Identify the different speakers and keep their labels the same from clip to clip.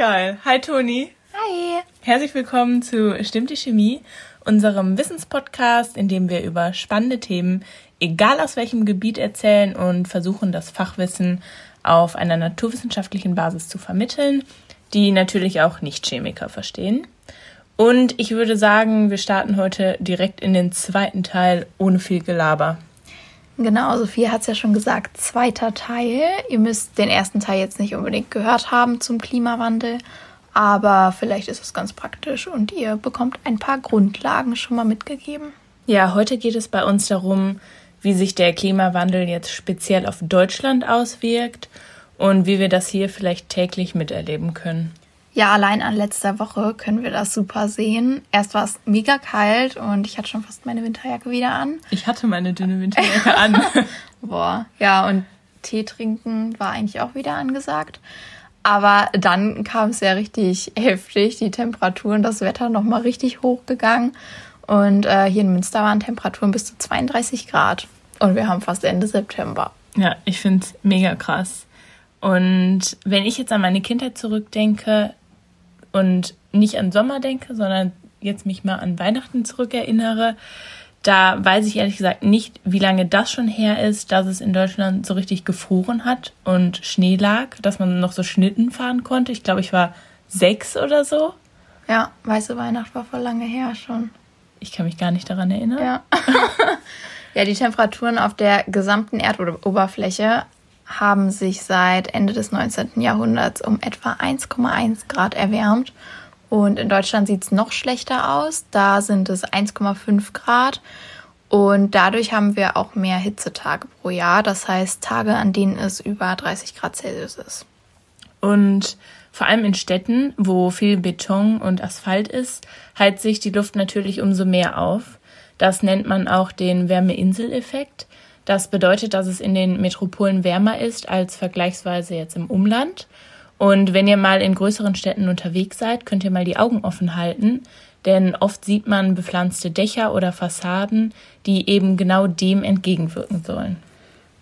Speaker 1: Geil. Hi Toni.
Speaker 2: Hi.
Speaker 1: Herzlich willkommen zu Stimmt die Chemie, unserem Wissenspodcast, in dem wir über spannende Themen, egal aus welchem Gebiet, erzählen und versuchen, das Fachwissen auf einer naturwissenschaftlichen Basis zu vermitteln, die natürlich auch Nicht-Chemiker verstehen. Und ich würde sagen, wir starten heute direkt in den zweiten Teil ohne viel Gelaber.
Speaker 2: Genau, Sophie hat es ja schon gesagt, zweiter Teil. Ihr müsst den ersten Teil jetzt nicht unbedingt gehört haben zum Klimawandel, aber vielleicht ist es ganz praktisch und ihr bekommt ein paar Grundlagen schon mal mitgegeben.
Speaker 1: Ja, heute geht es bei uns darum, wie sich der Klimawandel jetzt speziell auf Deutschland auswirkt und wie wir das hier vielleicht täglich miterleben können.
Speaker 2: Ja, allein an letzter Woche können wir das super sehen. Erst war es mega kalt und ich hatte schon fast meine Winterjacke wieder an.
Speaker 1: Ich hatte meine dünne Winterjacke an.
Speaker 2: Boah, ja, und Tee trinken war eigentlich auch wieder angesagt. Aber dann kam es ja richtig heftig, die Temperaturen, das Wetter nochmal richtig hochgegangen. Und äh, hier in Münster waren Temperaturen bis zu 32 Grad. Und wir haben fast Ende September.
Speaker 1: Ja, ich finde es mega krass. Und wenn ich jetzt an meine Kindheit zurückdenke und nicht an Sommer denke, sondern jetzt mich mal an Weihnachten zurückerinnere, da weiß ich ehrlich gesagt nicht, wie lange das schon her ist, dass es in Deutschland so richtig gefroren hat und Schnee lag, dass man noch so Schnitten fahren konnte. Ich glaube, ich war sechs oder so.
Speaker 2: Ja, weiße Weihnacht war voll lange her schon.
Speaker 1: Ich kann mich gar nicht daran erinnern.
Speaker 2: Ja. ja, die Temperaturen auf der gesamten Erdoberfläche haben sich seit Ende des 19. Jahrhunderts um etwa 1,1 Grad erwärmt. Und in Deutschland sieht es noch schlechter aus. Da sind es 1,5 Grad. Und dadurch haben wir auch mehr Hitzetage pro Jahr. Das heißt Tage, an denen es über 30 Grad Celsius ist.
Speaker 1: Und vor allem in Städten, wo viel Beton und Asphalt ist, heizt sich die Luft natürlich umso mehr auf. Das nennt man auch den Wärmeinseleffekt. Das bedeutet, dass es in den Metropolen wärmer ist als vergleichsweise jetzt im Umland. Und wenn ihr mal in größeren Städten unterwegs seid, könnt ihr mal die Augen offen halten, denn oft sieht man bepflanzte Dächer oder Fassaden, die eben genau dem entgegenwirken sollen.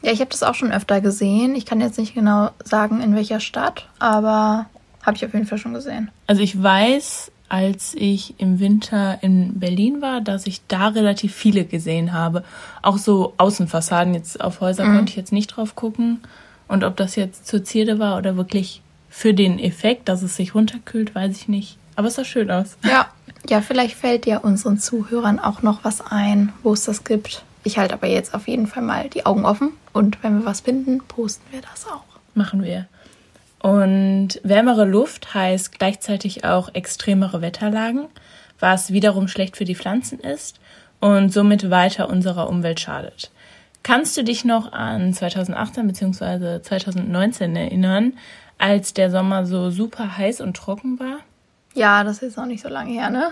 Speaker 2: Ja, ich habe das auch schon öfter gesehen. Ich kann jetzt nicht genau sagen, in welcher Stadt, aber habe ich auf jeden Fall schon gesehen.
Speaker 1: Also ich weiß, als ich im Winter in Berlin war, dass ich da relativ viele gesehen habe. Auch so Außenfassaden jetzt auf Häuser mhm. konnte ich jetzt nicht drauf gucken. Und ob das jetzt zur Zierde war oder wirklich für den Effekt, dass es sich runterkühlt, weiß ich nicht. Aber es sah schön aus.
Speaker 2: Ja, ja, vielleicht fällt ja unseren Zuhörern auch noch was ein, wo es das gibt. Ich halte aber jetzt auf jeden Fall mal die Augen offen und wenn wir was finden, posten wir das auch.
Speaker 1: Machen wir. Und wärmere Luft heißt gleichzeitig auch extremere Wetterlagen, was wiederum schlecht für die Pflanzen ist und somit weiter unserer Umwelt schadet. Kannst du dich noch an 2018 bzw. 2019 erinnern, als der Sommer so super heiß und trocken war?
Speaker 2: Ja, das ist auch nicht so lange her, ne?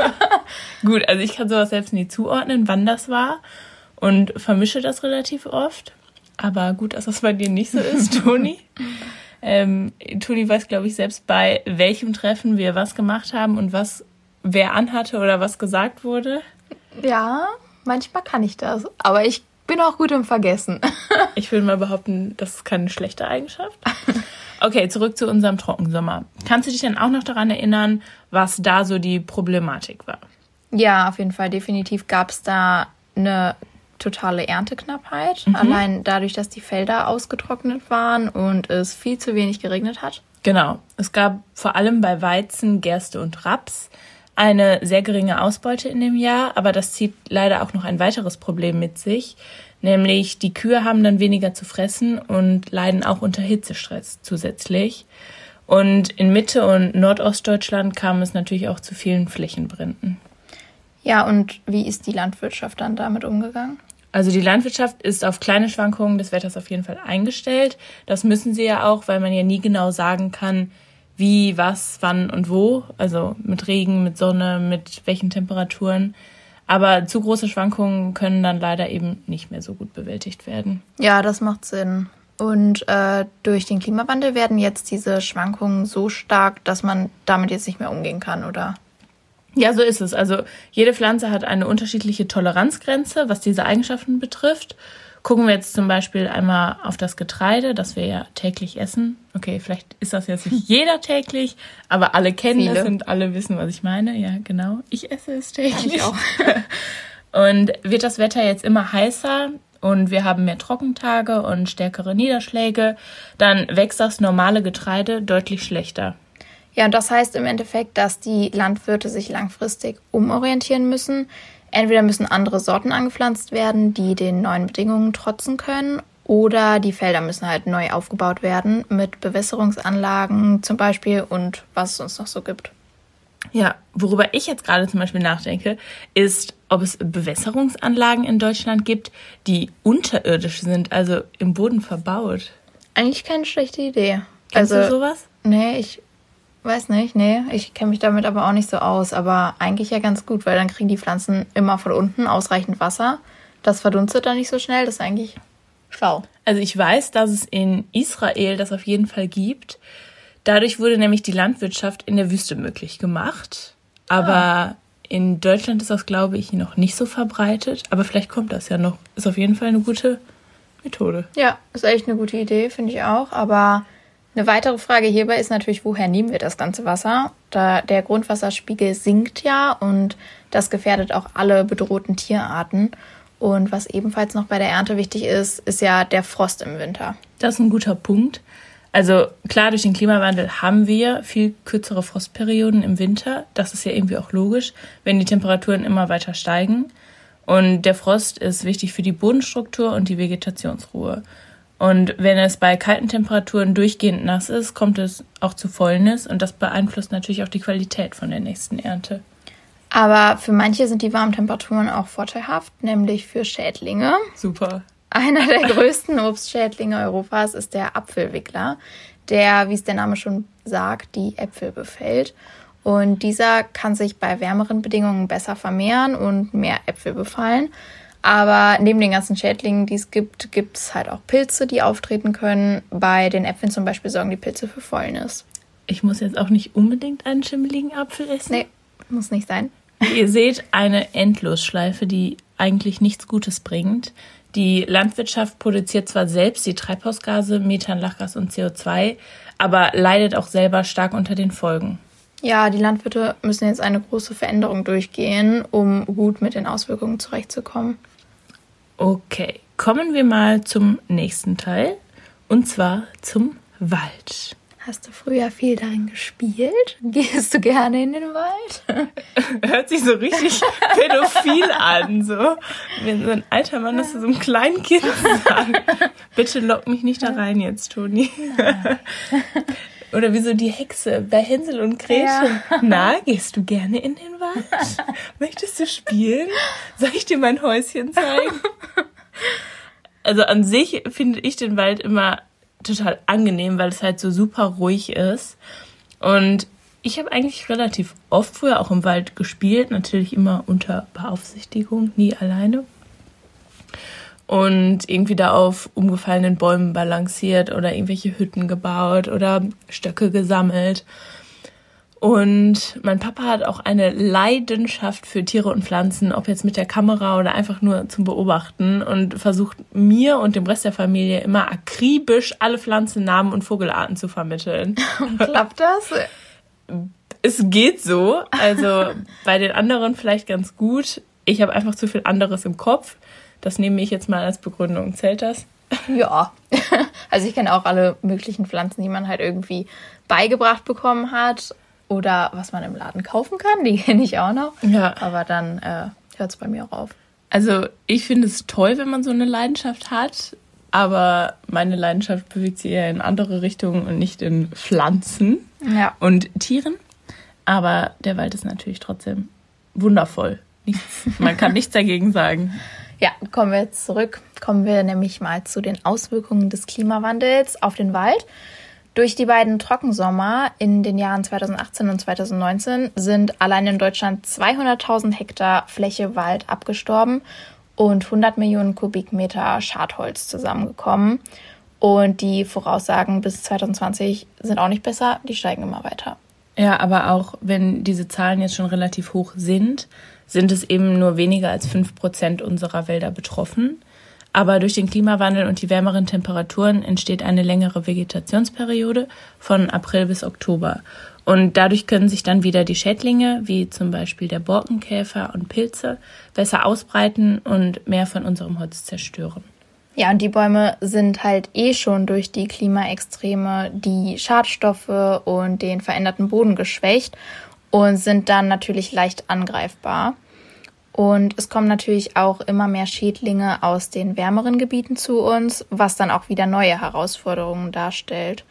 Speaker 1: Gut, also ich kann sowas selbst nie zuordnen, wann das war und vermische das relativ oft. Aber gut, dass das bei dir nicht so ist, Toni. Ähm, Tuli weiß, glaube ich, selbst bei welchem Treffen wir was gemacht haben und was wer anhatte oder was gesagt wurde.
Speaker 2: Ja, manchmal kann ich das. Aber ich bin auch gut im Vergessen.
Speaker 1: ich würde mal behaupten, das ist keine schlechte Eigenschaft. Okay, zurück zu unserem Trockensommer. Kannst du dich denn auch noch daran erinnern, was da so die Problematik war?
Speaker 2: Ja, auf jeden Fall. Definitiv gab es da eine totale Ernteknappheit. Mhm. Allein dadurch, dass die Felder ausgetrocknet waren und es viel zu wenig geregnet hat.
Speaker 1: Genau. Es gab vor allem bei Weizen, Gerste und Raps eine sehr geringe Ausbeute in dem Jahr, aber das zieht leider auch noch ein weiteres Problem mit sich, nämlich die Kühe haben dann weniger zu fressen und leiden auch unter Hitzestress zusätzlich. Und in Mitte- und Nordostdeutschland kam es natürlich auch zu vielen Flächenbränden.
Speaker 2: Ja, und wie ist die Landwirtschaft dann damit umgegangen?
Speaker 1: Also die Landwirtschaft ist auf kleine Schwankungen des Wetters auf jeden Fall eingestellt. Das müssen sie ja auch, weil man ja nie genau sagen kann, wie, was, wann und wo. Also mit Regen, mit Sonne, mit welchen Temperaturen. Aber zu große Schwankungen können dann leider eben nicht mehr so gut bewältigt werden.
Speaker 2: Ja, das macht Sinn. Und äh, durch den Klimawandel werden jetzt diese Schwankungen so stark, dass man damit jetzt nicht mehr umgehen kann, oder?
Speaker 1: Ja, so ist es. Also jede Pflanze hat eine unterschiedliche Toleranzgrenze, was diese Eigenschaften betrifft. Gucken wir jetzt zum Beispiel einmal auf das Getreide, das wir ja täglich essen. Okay, vielleicht ist das jetzt nicht jeder täglich, aber alle kennen Viele. es und alle wissen, was ich meine. Ja, genau. Ich esse es täglich. Ich auch. und wird das Wetter jetzt immer heißer und wir haben mehr Trockentage und stärkere Niederschläge, dann wächst das normale Getreide deutlich schlechter.
Speaker 2: Ja, und das heißt im Endeffekt, dass die Landwirte sich langfristig umorientieren müssen. Entweder müssen andere Sorten angepflanzt werden, die den neuen Bedingungen trotzen können, oder die Felder müssen halt neu aufgebaut werden mit Bewässerungsanlagen zum Beispiel und was es uns noch so gibt.
Speaker 1: Ja, worüber ich jetzt gerade zum Beispiel nachdenke, ist, ob es Bewässerungsanlagen in Deutschland gibt, die unterirdisch sind, also im Boden verbaut.
Speaker 2: Eigentlich keine schlechte Idee.
Speaker 1: Kennst also, du sowas?
Speaker 2: Nee, ich Weiß nicht, nee. Ich kenne mich damit aber auch nicht so aus. Aber eigentlich ja ganz gut, weil dann kriegen die Pflanzen immer von unten ausreichend Wasser. Das verdunstet dann nicht so schnell. Das ist eigentlich schlau.
Speaker 1: Also ich weiß, dass es in Israel das auf jeden Fall gibt. Dadurch wurde nämlich die Landwirtschaft in der Wüste möglich gemacht. Aber ah. in Deutschland ist das, glaube ich, noch nicht so verbreitet. Aber vielleicht kommt das ja noch. Ist auf jeden Fall eine gute Methode.
Speaker 2: Ja, ist echt eine gute Idee, finde ich auch. Aber eine weitere Frage hierbei ist natürlich, woher nehmen wir das ganze Wasser? Da der Grundwasserspiegel sinkt ja und das gefährdet auch alle bedrohten Tierarten. Und was ebenfalls noch bei der Ernte wichtig ist, ist ja der Frost im Winter.
Speaker 1: Das ist ein guter Punkt. Also klar, durch den Klimawandel haben wir viel kürzere Frostperioden im Winter. Das ist ja irgendwie auch logisch, wenn die Temperaturen immer weiter steigen. Und der Frost ist wichtig für die Bodenstruktur und die Vegetationsruhe. Und wenn es bei kalten Temperaturen durchgehend nass ist, kommt es auch zu Fäulnis und das beeinflusst natürlich auch die Qualität von der nächsten Ernte.
Speaker 2: Aber für manche sind die warmen Temperaturen auch vorteilhaft, nämlich für Schädlinge.
Speaker 1: Super.
Speaker 2: Einer der größten Obstschädlinge Europas ist der Apfelwickler, der, wie es der Name schon sagt, die Äpfel befällt. Und dieser kann sich bei wärmeren Bedingungen besser vermehren und mehr Äpfel befallen. Aber neben den ganzen Schädlingen, die es gibt, gibt es halt auch Pilze, die auftreten können. Bei den Äpfeln zum Beispiel sorgen die Pilze für Fäulnis.
Speaker 1: Ich muss jetzt auch nicht unbedingt einen schimmeligen Apfel essen.
Speaker 2: Nee, muss nicht sein.
Speaker 1: Ihr seht eine Endlosschleife, die eigentlich nichts Gutes bringt. Die Landwirtschaft produziert zwar selbst die Treibhausgase, Methan, Lachgas und CO2, aber leidet auch selber stark unter den Folgen.
Speaker 2: Ja, die Landwirte müssen jetzt eine große Veränderung durchgehen, um gut mit den Auswirkungen zurechtzukommen.
Speaker 1: Okay, kommen wir mal zum nächsten Teil und zwar zum Wald.
Speaker 2: Hast du früher viel darin gespielt? Gehst du gerne in den Wald?
Speaker 1: Hört sich so richtig pädophil an, so. Wenn so ein alter Mann das zu so einem kleinen Kind sagt. Bitte lock mich nicht da rein jetzt, Toni. Oder wie so die Hexe bei Hänsel und Gretel. Ja. Na, gehst du gerne in den Wald? Möchtest du spielen? Soll ich dir mein Häuschen zeigen? Also an sich finde ich den Wald immer total angenehm, weil es halt so super ruhig ist. Und ich habe eigentlich relativ oft früher auch im Wald gespielt, natürlich immer unter Beaufsichtigung, nie alleine und irgendwie da auf umgefallenen Bäumen balanciert oder irgendwelche Hütten gebaut oder Stöcke gesammelt. Und mein Papa hat auch eine Leidenschaft für Tiere und Pflanzen, ob jetzt mit der Kamera oder einfach nur zum Beobachten und versucht mir und dem Rest der Familie immer akribisch alle Pflanzennamen und Vogelarten zu vermitteln.
Speaker 2: Klappt das?
Speaker 1: Es geht so. Also bei den anderen vielleicht ganz gut. Ich habe einfach zu viel anderes im Kopf. Das nehme ich jetzt mal als Begründung. Zählt das?
Speaker 2: Ja. Also ich kenne auch alle möglichen Pflanzen, die man halt irgendwie beigebracht bekommen hat oder was man im Laden kaufen kann. Die kenne ich auch noch. Ja. Aber dann äh, hört es bei mir auch auf.
Speaker 1: Also ich finde es toll, wenn man so eine Leidenschaft hat. Aber meine Leidenschaft bewegt sich eher in andere Richtungen und nicht in Pflanzen ja. und Tieren. Aber der Wald ist natürlich trotzdem wundervoll. Nichts, man kann nichts dagegen sagen.
Speaker 2: Ja, kommen wir jetzt zurück. Kommen wir nämlich mal zu den Auswirkungen des Klimawandels auf den Wald. Durch die beiden Trockensommer in den Jahren 2018 und 2019 sind allein in Deutschland 200.000 Hektar Fläche Wald abgestorben und 100 Millionen Kubikmeter Schadholz zusammengekommen. Und die Voraussagen bis 2020 sind auch nicht besser, die steigen immer weiter.
Speaker 1: Ja, aber auch wenn diese Zahlen jetzt schon relativ hoch sind, sind es eben nur weniger als fünf Prozent unserer Wälder betroffen. Aber durch den Klimawandel und die wärmeren Temperaturen entsteht eine längere Vegetationsperiode von April bis Oktober. Und dadurch können sich dann wieder die Schädlinge, wie zum Beispiel der Borkenkäfer und Pilze, besser ausbreiten und mehr von unserem Holz zerstören.
Speaker 2: Ja, und die Bäume sind halt eh schon durch die Klimaextreme, die Schadstoffe und den veränderten Boden geschwächt und sind dann natürlich leicht angreifbar. Und es kommen natürlich auch immer mehr Schädlinge aus den wärmeren Gebieten zu uns, was dann auch wieder neue Herausforderungen darstellt.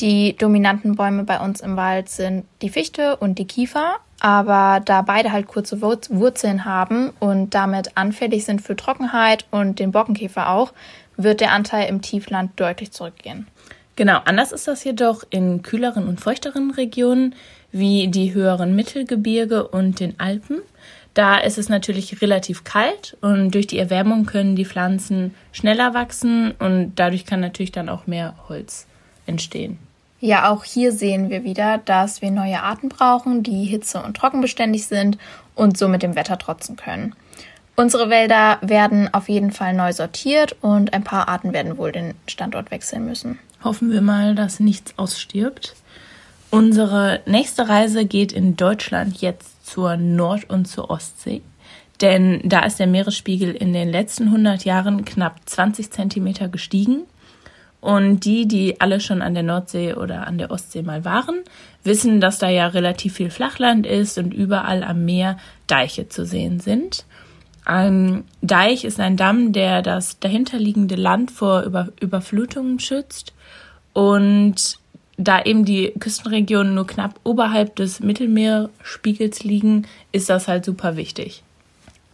Speaker 2: Die dominanten Bäume bei uns im Wald sind die Fichte und die Kiefer, aber da beide halt kurze Wurzeln haben und damit anfällig sind für Trockenheit und den Borkenkäfer auch, wird der Anteil im Tiefland deutlich zurückgehen.
Speaker 1: Genau, anders ist das jedoch in kühleren und feuchteren Regionen wie die höheren Mittelgebirge und den Alpen. Da ist es natürlich relativ kalt und durch die Erwärmung können die Pflanzen schneller wachsen und dadurch kann natürlich dann auch mehr Holz entstehen.
Speaker 2: Ja, auch hier sehen wir wieder, dass wir neue Arten brauchen, die hitze- und trockenbeständig sind und somit dem Wetter trotzen können. Unsere Wälder werden auf jeden Fall neu sortiert und ein paar Arten werden wohl den Standort wechseln müssen.
Speaker 1: Hoffen wir mal, dass nichts ausstirbt. Unsere nächste Reise geht in Deutschland jetzt zur Nord- und zur Ostsee. Denn da ist der Meeresspiegel in den letzten 100 Jahren knapp 20 Zentimeter gestiegen. Und die, die alle schon an der Nordsee oder an der Ostsee mal waren, wissen, dass da ja relativ viel Flachland ist und überall am Meer Deiche zu sehen sind. Ein Deich ist ein Damm, der das dahinterliegende Land vor Über Überflutungen schützt. Und da eben die Küstenregionen nur knapp oberhalb des Mittelmeerspiegels liegen, ist das halt super wichtig.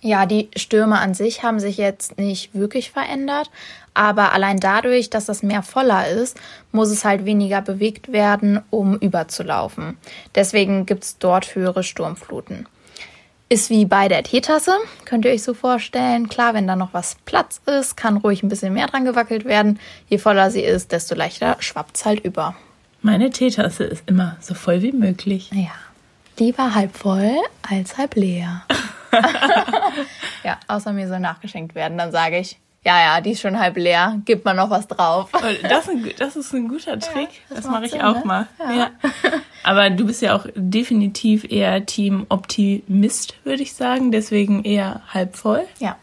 Speaker 2: Ja, die Stürme an sich haben sich jetzt nicht wirklich verändert, aber allein dadurch, dass das Meer voller ist, muss es halt weniger bewegt werden, um überzulaufen. Deswegen gibt es dort höhere Sturmfluten. Ist wie bei der Teetasse, könnt ihr euch so vorstellen. Klar, wenn da noch was Platz ist, kann ruhig ein bisschen mehr dran gewackelt werden. Je voller sie ist, desto leichter schwappt es halt über.
Speaker 1: Meine Teetasse ist immer so voll wie möglich.
Speaker 2: Ja. Lieber halb voll als halb leer. ja, außer mir soll nachgeschenkt werden, dann sage ich, ja, ja, die ist schon halb leer, gibt man noch was drauf.
Speaker 1: Das, das ist ein guter Trick, ja, das, das mache ich Sinn, auch ne? mal. Ja. ja. Aber du bist ja auch definitiv eher Team Optimist, würde ich sagen, deswegen eher halb voll.
Speaker 2: Ja.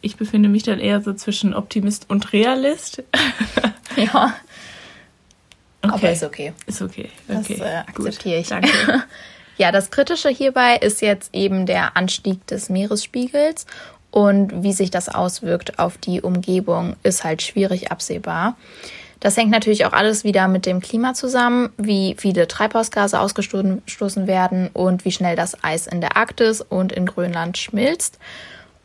Speaker 1: Ich befinde mich dann eher so zwischen Optimist und Realist.
Speaker 2: ja. Okay. Aber ist okay.
Speaker 1: Ist okay.
Speaker 2: okay. Das äh, akzeptiere ich. Danke. ja, das Kritische hierbei ist jetzt eben der Anstieg des Meeresspiegels und wie sich das auswirkt auf die Umgebung, ist halt schwierig absehbar. Das hängt natürlich auch alles wieder mit dem Klima zusammen, wie viele Treibhausgase ausgestoßen werden und wie schnell das Eis in der Arktis und in Grönland schmilzt.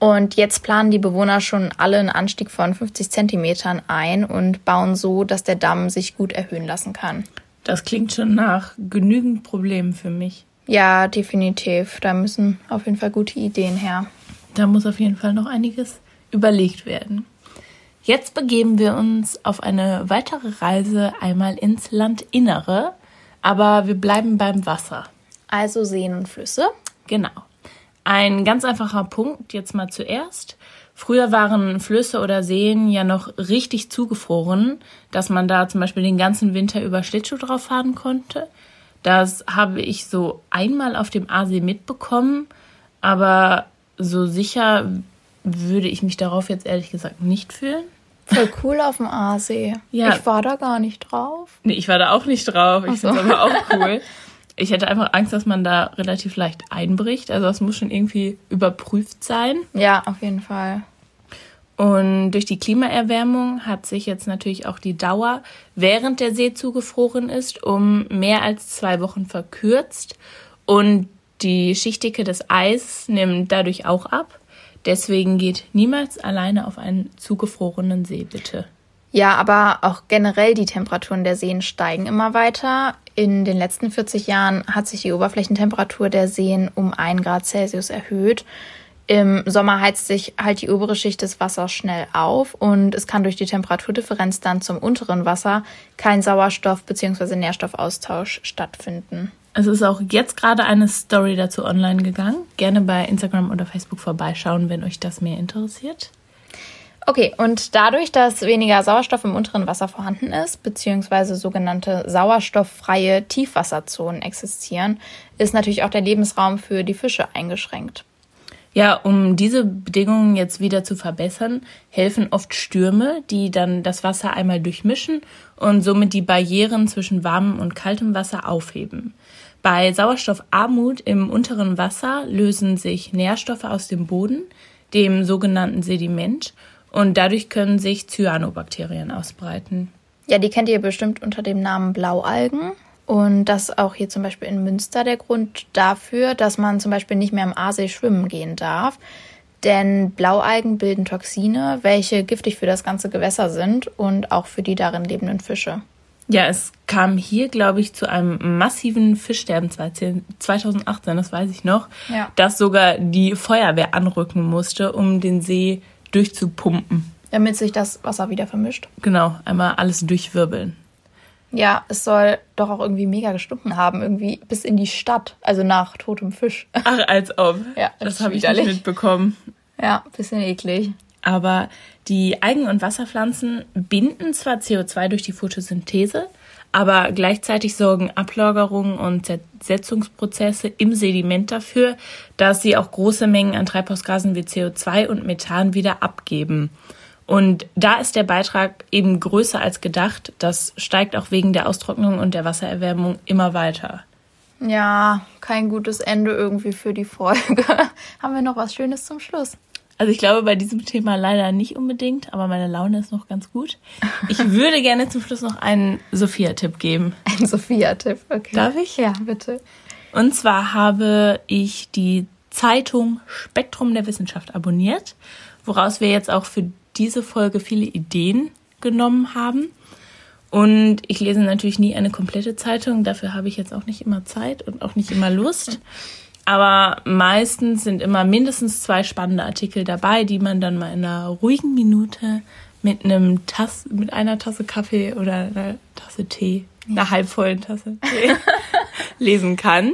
Speaker 2: Und jetzt planen die Bewohner schon alle einen Anstieg von 50 Zentimetern ein und bauen so, dass der Damm sich gut erhöhen lassen kann.
Speaker 1: Das klingt schon nach genügend Problemen für mich.
Speaker 2: Ja, definitiv. Da müssen auf jeden Fall gute Ideen her.
Speaker 1: Da muss auf jeden Fall noch einiges überlegt werden. Jetzt begeben wir uns auf eine weitere Reise einmal ins Landinnere, aber wir bleiben beim Wasser.
Speaker 2: Also Seen und Flüsse.
Speaker 1: Genau. Ein ganz einfacher Punkt jetzt mal zuerst. Früher waren Flüsse oder Seen ja noch richtig zugefroren, dass man da zum Beispiel den ganzen Winter über Schlittschuh drauf fahren konnte. Das habe ich so einmal auf dem Aasee mitbekommen, aber so sicher würde ich mich darauf jetzt ehrlich gesagt nicht fühlen.
Speaker 2: Voll cool auf dem Aasee. Ja. Ich war da gar nicht drauf.
Speaker 1: Nee, ich war da auch nicht drauf. Ich so. finde es aber auch cool. Ich hätte einfach Angst, dass man da relativ leicht einbricht. Also das muss schon irgendwie überprüft sein.
Speaker 2: Ja, auf jeden Fall.
Speaker 1: Und durch die Klimaerwärmung hat sich jetzt natürlich auch die Dauer, während der See zugefroren ist, um mehr als zwei Wochen verkürzt. Und die Schichtdicke des Eis nimmt dadurch auch ab. Deswegen geht niemals alleine auf einen zugefrorenen See, bitte.
Speaker 2: Ja, aber auch generell die Temperaturen der Seen steigen immer weiter. In den letzten 40 Jahren hat sich die Oberflächentemperatur der Seen um 1 Grad Celsius erhöht. Im Sommer heizt sich halt die obere Schicht des Wassers schnell auf und es kann durch die Temperaturdifferenz dann zum unteren Wasser kein Sauerstoff- bzw. Nährstoffaustausch stattfinden.
Speaker 1: Es ist auch jetzt gerade eine Story dazu online gegangen. Gerne bei Instagram oder Facebook vorbeischauen, wenn euch das mehr interessiert.
Speaker 2: Okay, und dadurch, dass weniger Sauerstoff im unteren Wasser vorhanden ist, beziehungsweise sogenannte sauerstofffreie Tiefwasserzonen existieren, ist natürlich auch der Lebensraum für die Fische eingeschränkt.
Speaker 1: Ja, um diese Bedingungen jetzt wieder zu verbessern, helfen oft Stürme, die dann das Wasser einmal durchmischen und somit die Barrieren zwischen warmem und kaltem Wasser aufheben. Bei Sauerstoffarmut im unteren Wasser lösen sich Nährstoffe aus dem Boden, dem sogenannten Sediment, und dadurch können sich Cyanobakterien ausbreiten.
Speaker 2: Ja, die kennt ihr bestimmt unter dem Namen Blaualgen. Und das ist auch hier zum Beispiel in Münster der Grund dafür, dass man zum Beispiel nicht mehr im Aasee schwimmen gehen darf. Denn Blaualgen bilden Toxine, welche giftig für das ganze Gewässer sind und auch für die darin lebenden Fische.
Speaker 1: Ja, es kam hier, glaube ich, zu einem massiven Fischsterben 2018, das weiß ich noch,
Speaker 2: Ja.
Speaker 1: dass sogar die Feuerwehr anrücken musste, um den See durchzupumpen.
Speaker 2: Damit sich das Wasser wieder vermischt.
Speaker 1: Genau, einmal alles durchwirbeln.
Speaker 2: Ja, es soll doch auch irgendwie mega gestunken haben, irgendwie bis in die Stadt, also nach totem Fisch.
Speaker 1: Ach, als ob.
Speaker 2: Ja,
Speaker 1: das
Speaker 2: ist
Speaker 1: habe ich nicht mitbekommen.
Speaker 2: Ja, bisschen eklig.
Speaker 1: Aber die Algen- und Wasserpflanzen binden zwar CO2 durch die Photosynthese, aber gleichzeitig sorgen Ablagerungen und Zersetzungsprozesse im Sediment dafür, dass sie auch große Mengen an Treibhausgasen wie CO2 und Methan wieder abgeben. Und da ist der Beitrag eben größer als gedacht. Das steigt auch wegen der Austrocknung und der Wassererwärmung immer weiter.
Speaker 2: Ja, kein gutes Ende irgendwie für die Folge. Haben wir noch was Schönes zum Schluss?
Speaker 1: Also ich glaube bei diesem Thema leider nicht unbedingt, aber meine Laune ist noch ganz gut. Ich würde gerne zum Schluss noch einen Sophia-Tipp geben.
Speaker 2: Ein Sophia-Tipp, okay.
Speaker 1: Darf ich?
Speaker 2: Ja, bitte.
Speaker 1: Und zwar habe ich die Zeitung Spektrum der Wissenschaft abonniert, woraus wir jetzt auch für diese Folge viele Ideen genommen haben. Und ich lese natürlich nie eine komplette Zeitung, dafür habe ich jetzt auch nicht immer Zeit und auch nicht immer Lust. Aber meistens sind immer mindestens zwei spannende Artikel dabei, die man dann mal in einer ruhigen Minute mit einem Tass, mit einer Tasse Kaffee oder einer Tasse Tee, einer halbvollen Tasse Tee lesen kann.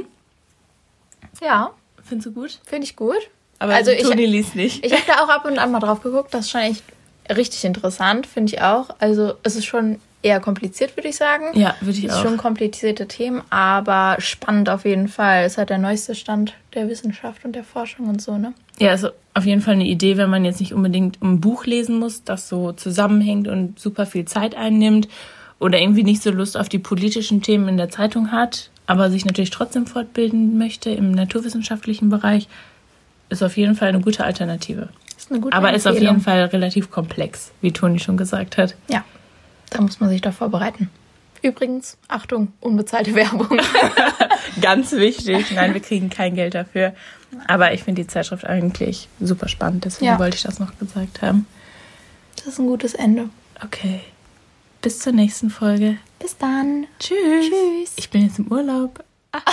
Speaker 2: Ja,
Speaker 1: Findest du gut?
Speaker 2: finde ich gut.
Speaker 1: Aber
Speaker 2: Also ich-
Speaker 1: Toni liest nicht.
Speaker 2: Ich habe da auch ab und an mal drauf geguckt. Das ist schon echt richtig interessant, finde ich auch. Also es ist schon eher kompliziert, würde ich sagen.
Speaker 1: ja, würde ich
Speaker 2: ist
Speaker 1: auch.
Speaker 2: schon komplizierte Themen, aber spannend auf jeden Fall. Es ist halt der neueste Stand der Wissenschaft und der Forschung und so, ne?
Speaker 1: Ja, ist auf jeden Fall eine Idee, wenn man jetzt nicht unbedingt ein Buch lesen muss, das so zusammenhängt und super viel Zeit einnimmt oder irgendwie nicht so Lust auf die politischen Themen in der Zeitung hat, aber sich natürlich trotzdem fortbilden möchte im naturwissenschaftlichen Bereich, ist auf jeden Fall eine gute Alternative.
Speaker 2: Ist eine gute
Speaker 1: aber ist auf
Speaker 2: Empfehlung.
Speaker 1: jeden Fall relativ komplex, wie Toni schon gesagt hat.
Speaker 2: Ja, da muss man sich doch vorbereiten. Übrigens, Achtung, unbezahlte Werbung.
Speaker 1: Ganz wichtig. Nein, wir kriegen kein Geld dafür. Aber ich finde die Zeitschrift eigentlich super spannend, deswegen
Speaker 2: Ja.
Speaker 1: wollte ich das noch gesagt haben.
Speaker 2: Das ist ein gutes Ende.
Speaker 1: Okay. Bis zur nächsten Folge.
Speaker 2: Bis dann.
Speaker 1: Tschüss.
Speaker 2: Tschüss.
Speaker 1: Ich bin jetzt im Urlaub.